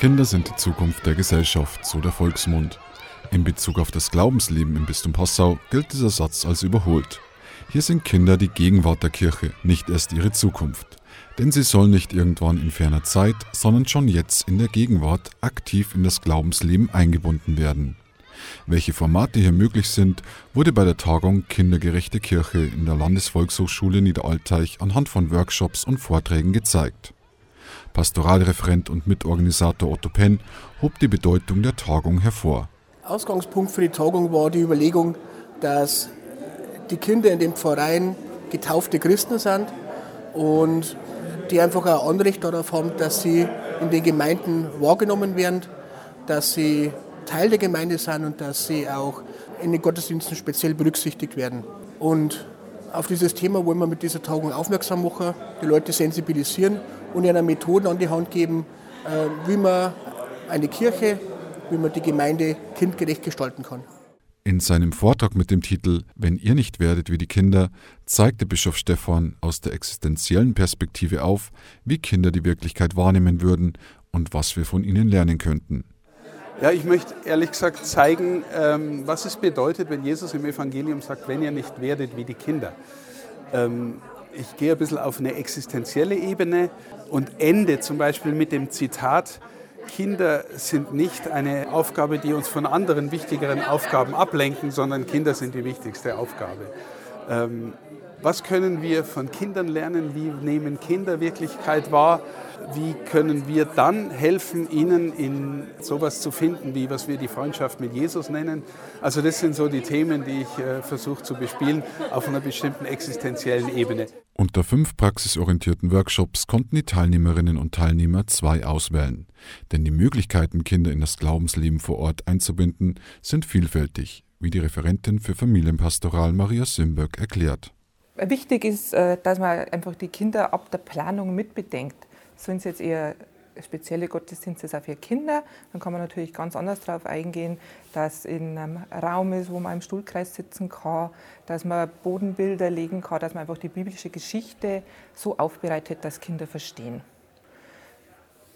Kinder sind die Zukunft der Gesellschaft, so der Volksmund. In Bezug auf das Glaubensleben im Bistum Passau gilt dieser Satz als überholt. Hier sind Kinder die Gegenwart der Kirche, nicht erst ihre Zukunft. Denn sie sollen nicht irgendwann in ferner Zeit, sondern schon jetzt in der Gegenwart aktiv in das Glaubensleben eingebunden werden. Welche Formate hier möglich sind, wurde bei der Tagung Kindergerechte Kirche in der Landesvolkshochschule Niederalteich anhand von Workshops und Vorträgen gezeigt. Pastoralreferent und Mitorganisator Otto Penn hob die Bedeutung der Tagung hervor. Ausgangspunkt für die Tagung war die Überlegung, dass die Kinder in dem Verein getaufte Christen sind und die einfach ein Anrecht darauf haben, dass sie in den Gemeinden wahrgenommen werden, dass sie Teil der Gemeinde sind und dass sie auch in den Gottesdiensten speziell berücksichtigt werden. Und auf dieses Thema wollen wir mit dieser Tagung aufmerksam machen, die Leute sensibilisieren und ihnen Methoden an die Hand geben, äh, wie man eine Kirche, wie man die Gemeinde kindgerecht gestalten kann. In seinem Vortrag mit dem Titel Wenn ihr nicht werdet wie die Kinder zeigte Bischof Stephan aus der existenziellen Perspektive auf, wie Kinder die Wirklichkeit wahrnehmen würden und was wir von ihnen lernen könnten. Ja, ich möchte ehrlich gesagt zeigen, ähm, was es bedeutet, wenn Jesus im Evangelium sagt, wenn ihr nicht werdet wie die Kinder. Ich gehe ein bisschen auf eine existenzielle Ebene und ende zum Beispiel mit dem Zitat, Kinder sind nicht eine Aufgabe, die uns von anderen wichtigeren Aufgaben ablenken, sondern Kinder sind die wichtigste Aufgabe. Ähm, was können wir von Kindern lernen? Wie nehmen Kinder Wirklichkeit wahr? Wie können wir dann helfen, ihnen in sowas zu finden, wie was wir die Freundschaft mit Jesus nennen? Also das sind so die Themen, die ich äh, versuche zu bespielen auf einer bestimmten existenziellen Ebene. Unter fünf praxisorientierten Workshops konnten die Teilnehmerinnen und Teilnehmer zwei auswählen. Denn die Möglichkeiten, Kinder in das Glaubensleben vor Ort einzubinden, sind vielfältig, wie die Referentin für Familienpastoral Maria Simberg erklärt. Wichtig ist, äh, dass man einfach die Kinder ab der Planung mitbedenkt. Sind es jetzt eher spezielle Gottesdienste für Kinder, dann kann man natürlich ganz anders darauf eingehen, dass in einem Raum ist, wo man im Stuhlkreis sitzen kann, dass man Bodenbilder legen kann, dass man einfach die biblische Geschichte so aufbereitet, dass Kinder verstehen.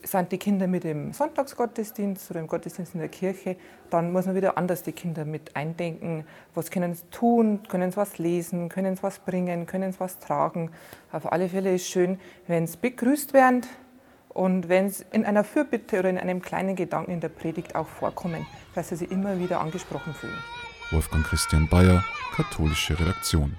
Sind die Kinder mit dem Sonntagsgottesdienst oder im Gottesdienst in der Kirche, dann muss man wieder anders die Kinder mit eindenken. Was können sie tun? Können sie was lesen? Können sie was bringen? Können sie was tragen? Auf alle Fälle ist es schön, wenn sie begrüßt werden, und wenn es in einer Fürbitte oder in einem kleinen Gedanken in der Predigt auch vorkommen, dass sie sich immer wieder angesprochen fühlen. Wolfgang Christian Bayer, katholische Redaktion.